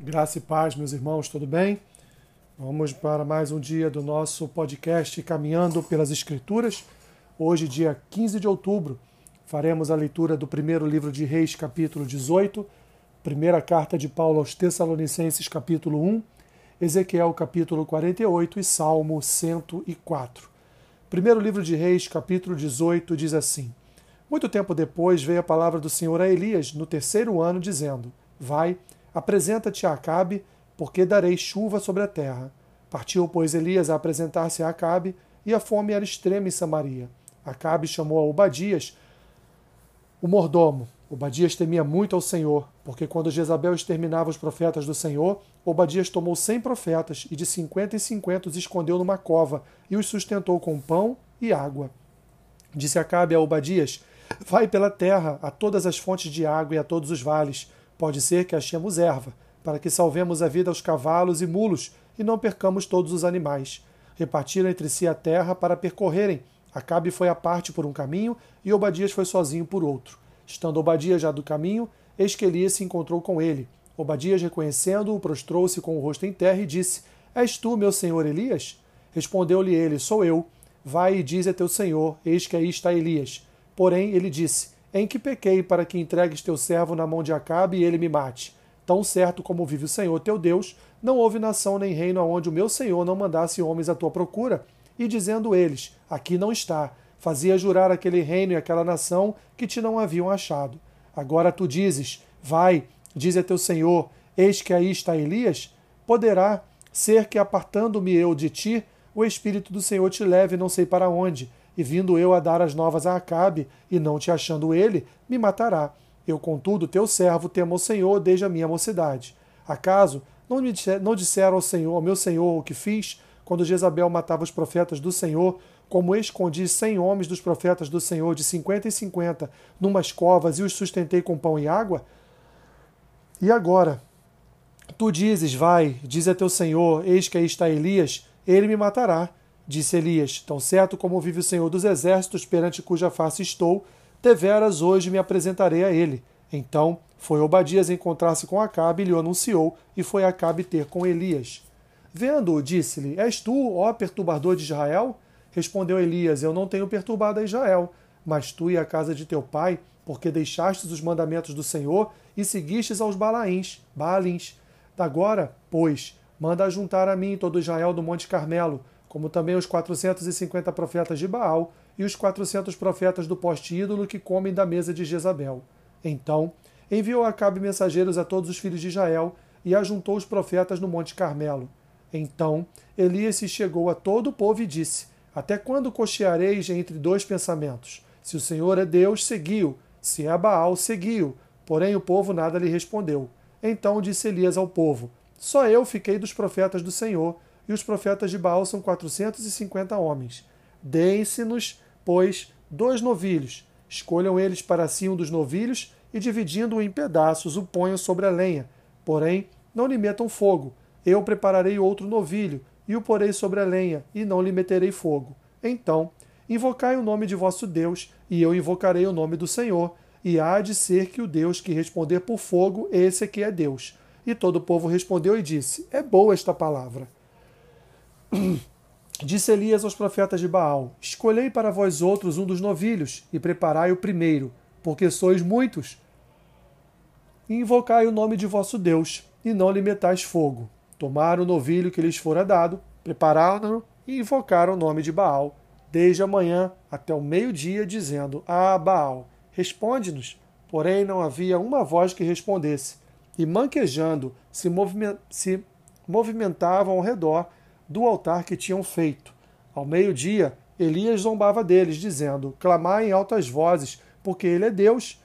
Graça e paz, meus irmãos, tudo bem? Vamos para mais um dia do nosso podcast Caminhando pelas Escrituras. Hoje, dia 15 de outubro, faremos a leitura do primeiro livro de Reis, capítulo 18, primeira carta de Paulo aos Tessalonicenses, capítulo 1, Ezequiel, capítulo 48 e Salmo 104. Primeiro livro de Reis, capítulo 18, diz assim: Muito tempo depois veio a palavra do Senhor a Elias, no terceiro ano, dizendo: Vai Apresenta-te a Acabe, porque darei chuva sobre a terra. Partiu, pois, Elias a apresentar-se a Acabe, e a fome era extrema em Samaria. Acabe chamou a Obadias, o mordomo. Obadias temia muito ao Senhor, porque quando Jezabel exterminava os profetas do Senhor, Obadias tomou cem profetas e de cinquenta em cinquenta os escondeu numa cova e os sustentou com pão e água. Disse Acabe a Obadias: Vai pela terra a todas as fontes de água e a todos os vales, Pode ser que achemos erva, para que salvemos a vida aos cavalos e mulos e não percamos todos os animais. Repartiram entre si a terra para percorrerem. Acabe foi à parte por um caminho e Obadias foi sozinho por outro. Estando Obadias já do caminho, eis que Elias se encontrou com ele. Obadias, reconhecendo-o, prostrou-se com o rosto em terra e disse: És tu, meu senhor Elias? Respondeu-lhe ele: Sou eu. Vai e diz a teu senhor: Eis que aí está Elias. Porém, ele disse: em que pequei para que entregues teu servo na mão de Acabe e ele me mate? Tão certo como vive o Senhor teu Deus, não houve nação nem reino aonde o meu Senhor não mandasse homens à tua procura. E dizendo eles: Aqui não está, fazia jurar aquele reino e aquela nação que te não haviam achado. Agora tu dizes: Vai, diz a teu Senhor, eis que aí está Elias? Poderá ser que, apartando-me eu de ti, o Espírito do Senhor te leve não sei para onde, e vindo eu a dar as novas a Acabe, e não te achando ele, me matará. Eu, contudo, teu servo temo ao Senhor desde a minha mocidade. Acaso não, me não disseram ao Senhor, ao meu Senhor, o que fiz, quando Jezabel matava os profetas do Senhor, como escondi cem homens dos profetas do Senhor, de cinquenta em cinquenta, numas covas, e os sustentei com pão e água? E agora? Tu dizes, vai, diz a teu Senhor, eis que aí está Elias, ele me matará. Disse Elias: Tão certo como vive o Senhor dos exércitos, perante cuja face estou, deveras hoje me apresentarei a ele. Então foi Obadias encontrar-se com Acabe e lhe anunciou, e foi Acabe ter com Elias. Vendo-o, disse-lhe: És tu, ó perturbador de Israel? Respondeu Elias: Eu não tenho perturbado a Israel, mas tu e a casa de teu pai, porque deixastes os mandamentos do Senhor e seguistes aos Balaíns, Baalins. Agora, pois, manda juntar a mim todo Israel do Monte Carmelo, como também os 450 profetas de Baal e os 400 profetas do poste ídolo que comem da mesa de Jezabel. Então enviou Acabe mensageiros a todos os filhos de Israel e ajuntou os profetas no Monte Carmelo. Então Elias se chegou a todo o povo e disse: Até quando cocheareis entre dois pensamentos? Se o Senhor é Deus, seguiu. Se é Baal, seguiu. Porém o povo nada lhe respondeu. Então disse Elias ao povo: Só eu fiquei dos profetas do Senhor e os profetas de Baal são 450 homens. Deem-se-nos, pois, dois novilhos. Escolham eles para si um dos novilhos e, dividindo-o em pedaços, o ponham sobre a lenha. Porém, não lhe metam fogo. Eu prepararei outro novilho e o porei sobre a lenha, e não lhe meterei fogo. Então, invocai o nome de vosso Deus, e eu invocarei o nome do Senhor, e há de ser que o Deus que responder por fogo, esse aqui é Deus. E todo o povo respondeu e disse: É boa esta palavra. Disse Elias aos profetas de Baal: Escolhei para vós outros um dos novilhos e preparai o primeiro, porque sois muitos. E invocai o nome de vosso Deus, e não lhe metais fogo. Tomaram o novilho que lhes fora dado, prepararam-no e invocaram o nome de Baal, desde a manhã até o meio-dia, dizendo: Ah, Baal, responde-nos. Porém, não havia uma voz que respondesse. E manquejando, se, movimentavam ao redor do altar que tinham feito. Ao meio-dia, Elias zombava deles, dizendo: Clamai em altas vozes, porque ele é Deus.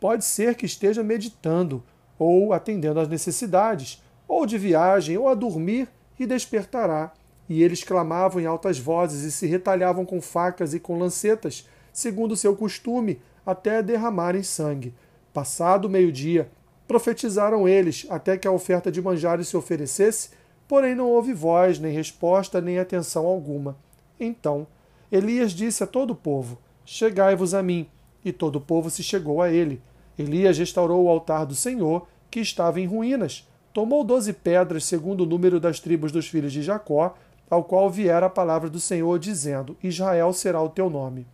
Pode ser que esteja meditando, ou atendendo às necessidades, ou de viagem, ou a dormir, e despertará. E eles clamavam em altas vozes e se retalhavam com facas e com lancetas, segundo seu costume, até derramarem sangue. Passado o meio-dia, profetizaram eles, até que a oferta de manjares se oferecesse, Porém não houve voz, nem resposta, nem atenção alguma. Então Elias disse a todo o povo: Chegai-vos a mim. E todo o povo se chegou a ele. Elias restaurou o altar do Senhor, que estava em ruínas, tomou doze pedras, segundo o número das tribos dos filhos de Jacó, ao qual viera a palavra do Senhor, dizendo: Israel será o teu nome.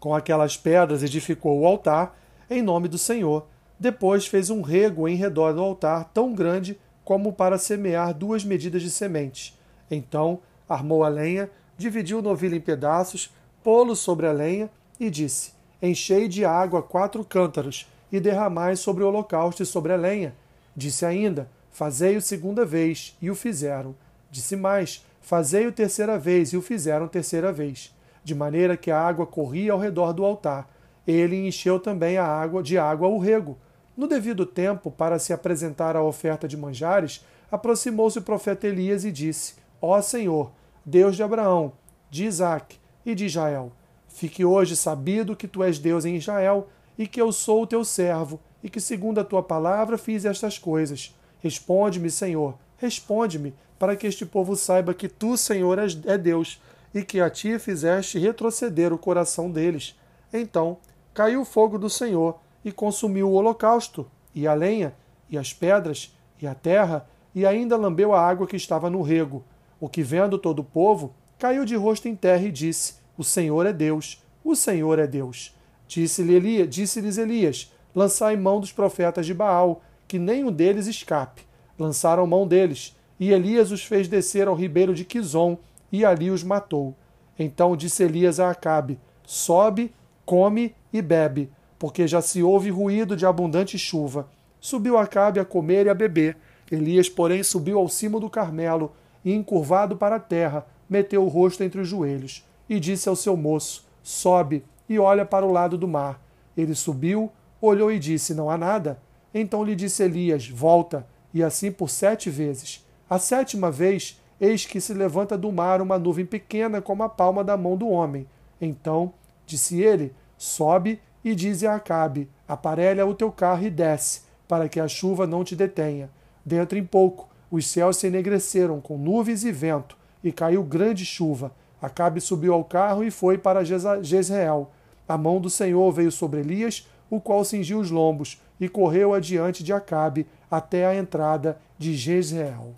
Com aquelas pedras edificou o altar, em nome do Senhor. Depois fez um rego em redor do altar, tão grande como para semear duas medidas de sementes. Então armou a lenha, dividiu o novilho em pedaços, pô-lo sobre a lenha e disse: Enchei de água quatro cântaros e derramai sobre o holocausto e sobre a lenha. Disse ainda: Fazei-o segunda vez, e o fizeram. Disse mais: Fazei-o terceira vez, e o fizeram terceira vez, de maneira que a água corria ao redor do altar. Ele encheu também a água de água o rego. No devido tempo, para se apresentar a oferta de manjares, aproximou-se o profeta Elias e disse: Ó Senhor, Deus de Abraão, de Isaque e de Israel, fique hoje sabido que tu és Deus em Israel e que eu sou o teu servo, e que, segundo a tua palavra, fiz estas coisas. Responde-me, Senhor, responde-me, para que este povo saiba que tu, Senhor, é Deus, e que a ti fizeste retroceder o coração deles. Então caiu o fogo do Senhor e consumiu o holocausto, e a lenha, e as pedras, e a terra, e ainda lambeu a água que estava no rego. O que, vendo todo o povo, caiu de rosto em terra e disse: O Senhor é Deus, o Senhor é Deus. Disse-lhes disse Elias: Lançai mão dos profetas de Baal, que nenhum deles escape. Lançaram mão deles, e Elias os fez descer ao ribeiro de Quizon, e ali os matou. Então disse Elias a Acabe: Sobe, come e bebe, porque já se ouve ruído de abundante chuva. Subiu Acabe a comer e a beber. Elias, porém, subiu ao cimo do Carmelo, e, encurvado para a terra, meteu o rosto entre os joelhos, e disse ao seu moço: Sobe, e olha para o lado do mar. Ele subiu, olhou e disse: Não há nada. Então lhe disse Elias: Volta, e assim por sete vezes. A sétima vez, eis que se levanta do mar uma nuvem pequena como a palma da mão do homem. Então disse ele: Sobe e dize a Acabe: Aparelha o teu carro e desce, para que a chuva não te detenha. Dentro em pouco, os céus se enegreceram com nuvens e vento, e caiu grande chuva. Acabe subiu ao carro e foi para Jezreel. A mão do Senhor veio sobre Elias, o qual cingiu os lombos e correu adiante de Acabe até a entrada de Jezreel.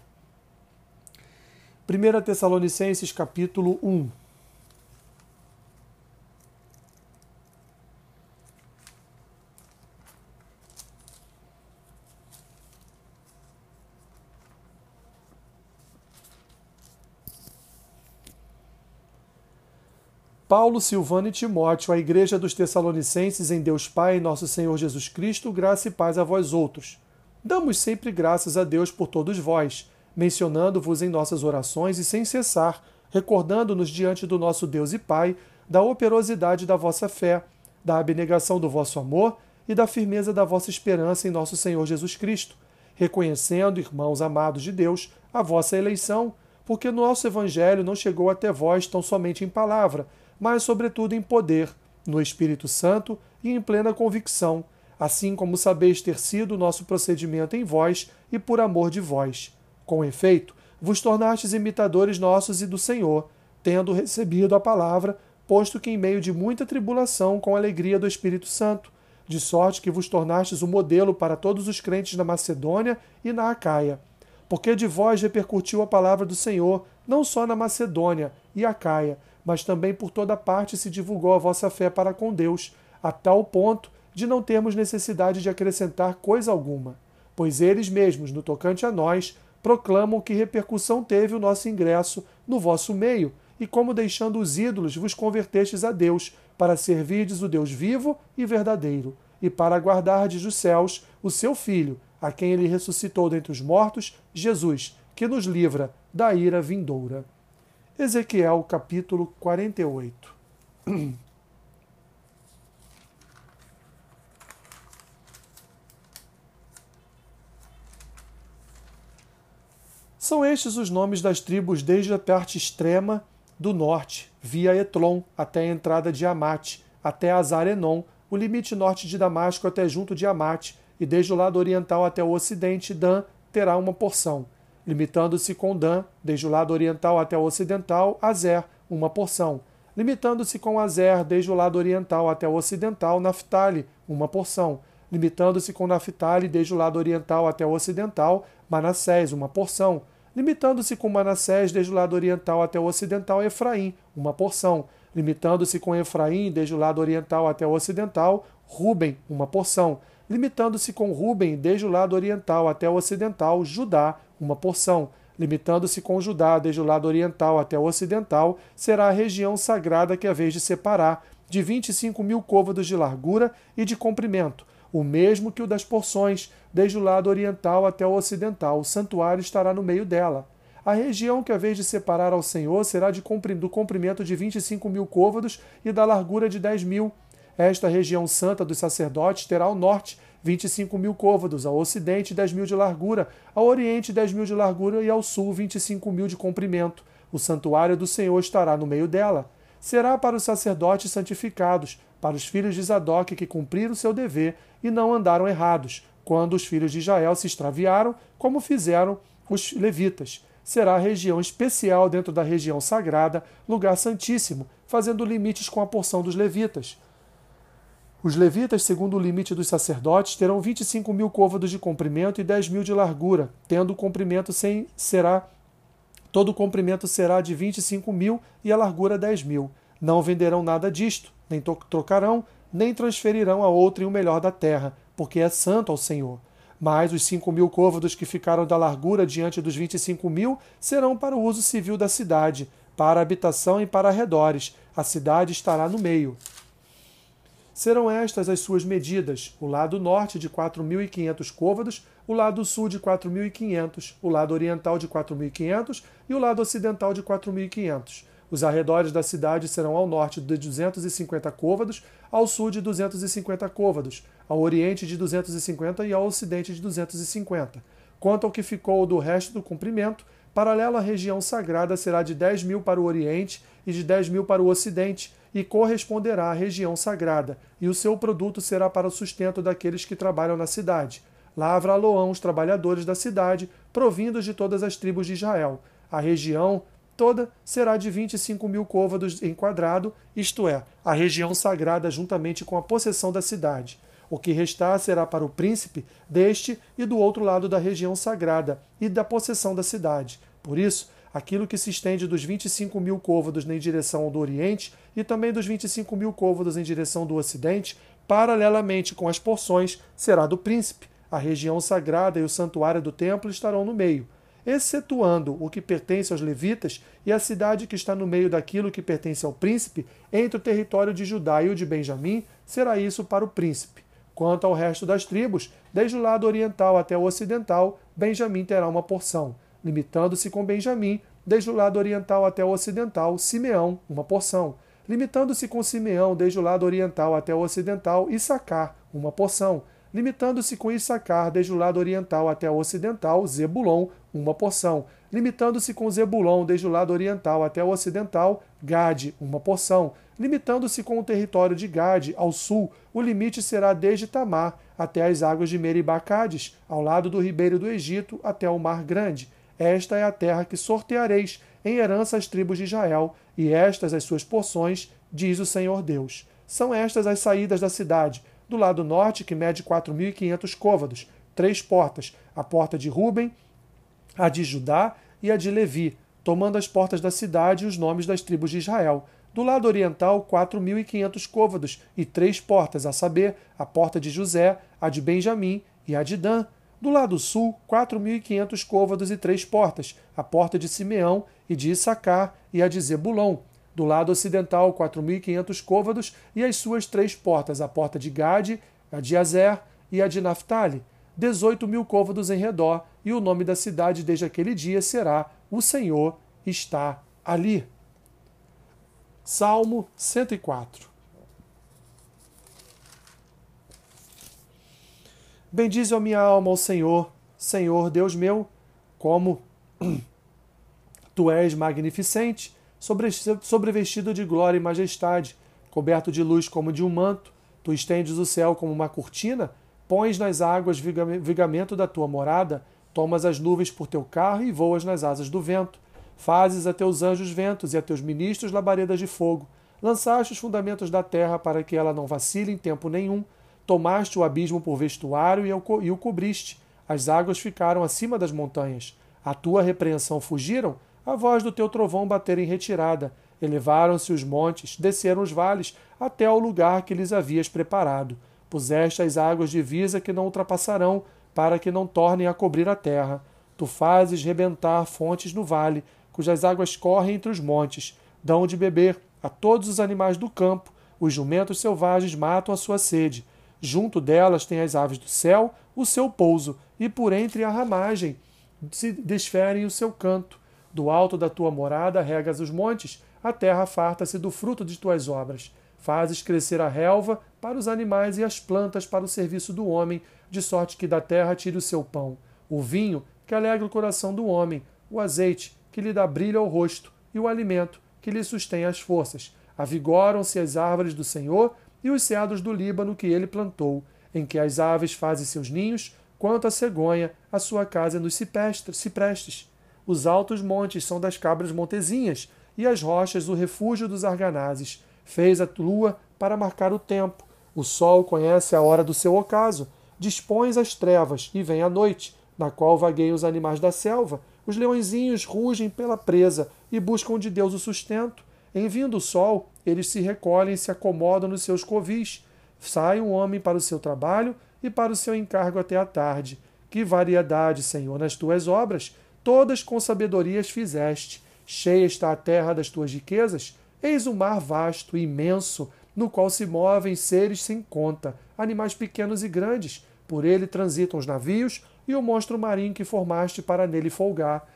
1 Tessalonicenses capítulo 1 Paulo, Silvano e Timóteo, a Igreja dos Tessalonicenses em Deus Pai e Nosso Senhor Jesus Cristo, graça e paz a vós outros. Damos sempre graças a Deus por todos vós, mencionando-vos em nossas orações e sem cessar, recordando-nos diante do nosso Deus e Pai da operosidade da vossa fé, da abnegação do vosso amor e da firmeza da vossa esperança em nosso Senhor Jesus Cristo, reconhecendo, irmãos amados de Deus, a vossa eleição, porque nosso Evangelho não chegou até vós tão somente em palavra, mas, sobretudo, em poder, no Espírito Santo e em plena convicção, assim como sabeis ter sido nosso procedimento em vós e por amor de vós. Com efeito, vos tornastes imitadores nossos e do Senhor, tendo recebido a palavra, posto que em meio de muita tribulação, com alegria do Espírito Santo, de sorte que vos tornastes o um modelo para todos os crentes na Macedônia e na Acaia. Porque de vós repercutiu a palavra do Senhor, não só na Macedônia e Acaia, mas também por toda parte se divulgou a vossa fé para com Deus, a tal ponto de não termos necessidade de acrescentar coisa alguma, pois eles mesmos, no tocante a nós, proclamam que repercussão teve o nosso ingresso no vosso meio, e como deixando os ídolos vos convertestes a Deus, para servirdes o Deus vivo e verdadeiro, e para guardardes dos céus o seu Filho, a quem ele ressuscitou dentre os mortos, Jesus, que nos livra da ira vindoura. Ezequiel capítulo 48. São estes os nomes das tribos desde a parte extrema do norte, via Etlon, até a entrada de Amate, até Azarenon, o limite norte de Damasco até junto de Amate, e desde o lado oriental até o ocidente, Dan terá uma porção limitando-se com Dan, desde o lado oriental até o ocidental, Azer, uma porção, limitando-se com Azer, desde o lado oriental até o ocidental, Naphtali, uma porção, limitando-se com Naphtali desde o lado oriental até o ocidental, Manassés, uma porção, limitando-se com Manassés desde o lado oriental até o ocidental, Efraim, uma porção, limitando-se com Efraim desde o lado oriental até o ocidental, Ruben, uma porção, limitando-se com Ruben desde o lado oriental até o ocidental, Judá, uma porção, limitando-se com Judá desde o lado oriental até o ocidental, será a região sagrada que é a vez de separar, de 25 mil côvados de largura e de comprimento, o mesmo que o das porções, desde o lado oriental até o ocidental. O santuário estará no meio dela. A região que a vez de separar ao Senhor será de do comprimento de 25 mil côvados e da largura de 10 mil. Esta região santa dos sacerdotes terá ao norte 25 mil côvados, ao ocidente 10 mil de largura, ao oriente 10 mil de largura e ao sul 25 mil de comprimento. O santuário do Senhor estará no meio dela. Será para os sacerdotes santificados, para os filhos de Zadok que cumpriram seu dever e não andaram errados, quando os filhos de Israel se extraviaram, como fizeram os levitas. Será a região especial dentro da região sagrada, lugar santíssimo, fazendo limites com a porção dos levitas. Os levitas, segundo o limite dos sacerdotes, terão 25 mil côvados de comprimento e 10 mil de largura, tendo o comprimento sem será todo o comprimento será de 25 mil e a largura 10 mil. Não venderão nada disto, nem trocarão, nem transferirão a outrem o melhor da terra, porque é santo ao Senhor. Mas os cinco mil côvados que ficaram da largura diante dos vinte e cinco mil serão para o uso civil da cidade, para a habitação e para arredores. A cidade estará no meio. Serão estas as suas medidas: o lado norte de 4.500 côvados, o lado sul de 4.500, o lado oriental de 4.500 e o lado ocidental de 4.500. Os arredores da cidade serão ao norte de 250 côvados, ao sul de 250 côvados, ao oriente de 250 e ao ocidente de 250. Quanto ao que ficou do resto do comprimento, paralela à região sagrada será de 10 mil para o oriente e de 10 mil para o ocidente, e corresponderá à região sagrada, e o seu produto será para o sustento daqueles que trabalham na cidade. Lavra Loão os trabalhadores da cidade, provindos de todas as tribos de Israel. A região toda será de 25 mil côvados em quadrado, isto é, a região sagrada juntamente com a possessão da cidade. O que restar será para o príncipe deste e do outro lado da região sagrada e da possessão da cidade. Por isso, aquilo que se estende dos 25 mil côvados em direção do Oriente e também dos 25 mil côvados em direção do Ocidente, paralelamente com as porções, será do príncipe. A região sagrada e o santuário do templo estarão no meio excetuando o que pertence aos levitas e a cidade que está no meio daquilo que pertence ao príncipe, entre o território de Judá e o de Benjamim, será isso para o príncipe. Quanto ao resto das tribos, desde o lado oriental até o ocidental, Benjamim terá uma porção, limitando-se com Benjamim, desde o lado oriental até o ocidental, Simeão, uma porção, limitando-se com Simeão, desde o lado oriental até o ocidental, Issacar, uma porção, limitando-se com Issacar desde o lado oriental até o ocidental, Zebulon, uma porção, limitando-se com Zebulon desde o lado oriental até o ocidental, Gade, uma porção, limitando-se com o território de Gade ao sul, o limite será desde Tamar até as águas de Meribacades, ao lado do ribeiro do Egito até o Mar Grande. Esta é a terra que sorteareis em herança às tribos de Israel, e estas as suas porções, diz o Senhor Deus. São estas as saídas da cidade, do lado norte, que mede 4.500 côvados, três portas, a porta de Ruben, a de Judá e a de Levi, tomando as portas da cidade e os nomes das tribos de Israel. Do lado oriental, 4.500 côvados e três portas, a saber, a porta de José, a de Benjamim e a de Dan. Do lado sul, 4.500 côvados e três portas, a porta de Simeão e de Issacar e a de Zebulon. Do lado ocidental, 4.500 côvados e as suas três portas, a porta de Gade, a de Azer e a de Naphtali. 18 mil côvados em redor, e o nome da cidade desde aquele dia será O Senhor está ali. Salmo 104 Bendize a minha alma ao Senhor, Senhor Deus meu, como tu és magnificente sobrevestido de glória e majestade, coberto de luz como de um manto, tu estendes o céu como uma cortina, pões nas águas vigamento da tua morada, tomas as nuvens por teu carro e voas nas asas do vento. Fazes a teus anjos ventos e a teus ministros labaredas de fogo. Lançaste os fundamentos da terra para que ela não vacile em tempo nenhum. Tomaste o abismo por vestuário e o cobriste. As águas ficaram acima das montanhas. A tua repreensão fugiram, a voz do teu trovão bater em retirada. Elevaram-se os montes, desceram os vales, até ao lugar que lhes havias preparado. Puseste as águas divisa que não ultrapassarão, para que não tornem a cobrir a terra. Tu fazes rebentar fontes no vale, cujas águas correm entre os montes. Dão de beber a todos os animais do campo. Os jumentos selvagens matam a sua sede. Junto delas tem as aves do céu o seu pouso, e por entre a ramagem se desferem o seu canto. Do alto da tua morada regas os montes, a terra farta-se do fruto de tuas obras. Fazes crescer a relva para os animais e as plantas para o serviço do homem, de sorte que da terra tire o seu pão. O vinho, que alegra o coração do homem, o azeite, que lhe dá brilho ao rosto, e o alimento, que lhe sustém as forças. Avigoram-se as árvores do Senhor e os cedros do Líbano que ele plantou, em que as aves fazem seus ninhos, quanto a cegonha, a sua casa é nos ciprestes. Os altos montes são das cabras montezinhas, e as rochas o refúgio dos arganazes. Fez a lua para marcar o tempo. O sol conhece a hora do seu ocaso. Dispões as trevas, e vem a noite, na qual vagueiam os animais da selva. Os leõezinhos rugem pela presa e buscam de Deus o sustento. Em vindo o sol, eles se recolhem e se acomodam nos seus covis. Sai um homem para o seu trabalho e para o seu encargo até a tarde. Que variedade, Senhor, nas tuas obras! Todas com sabedorias fizeste. Cheia está a terra das tuas riquezas. Eis um mar vasto e imenso, no qual se movem seres sem conta, animais pequenos e grandes. Por ele transitam os navios e o monstro marinho que formaste para nele folgar.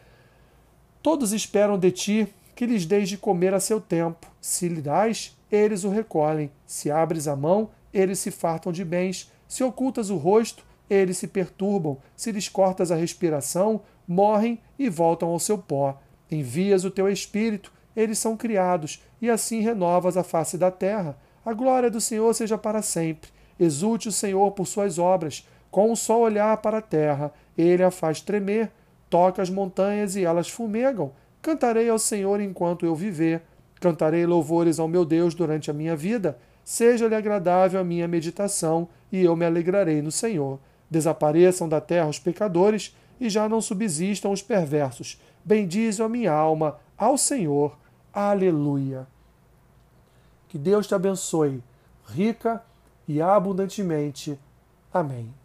Todos esperam de ti que lhes deis de comer a seu tempo. Se lhe dás, eles o recolhem. Se abres a mão, eles se fartam de bens. Se ocultas o rosto, eles se perturbam. Se lhes cortas a respiração, morrem e voltam ao seu pó. Envias o teu espírito, eles são criados, e assim renovas a face da terra. A glória do Senhor seja para sempre. Exulte o Senhor por suas obras. Com um só olhar para a terra, ele a faz tremer. Toca as montanhas e elas fumegam. Cantarei ao Senhor enquanto eu viver. Cantarei louvores ao meu Deus durante a minha vida. Seja-lhe agradável a minha meditação, e eu me alegrarei no Senhor. Desapareçam da terra os pecadores, e já não subsistam os perversos. Bendize a minha alma ao Senhor. Aleluia. Que Deus te abençoe, rica e abundantemente. Amém.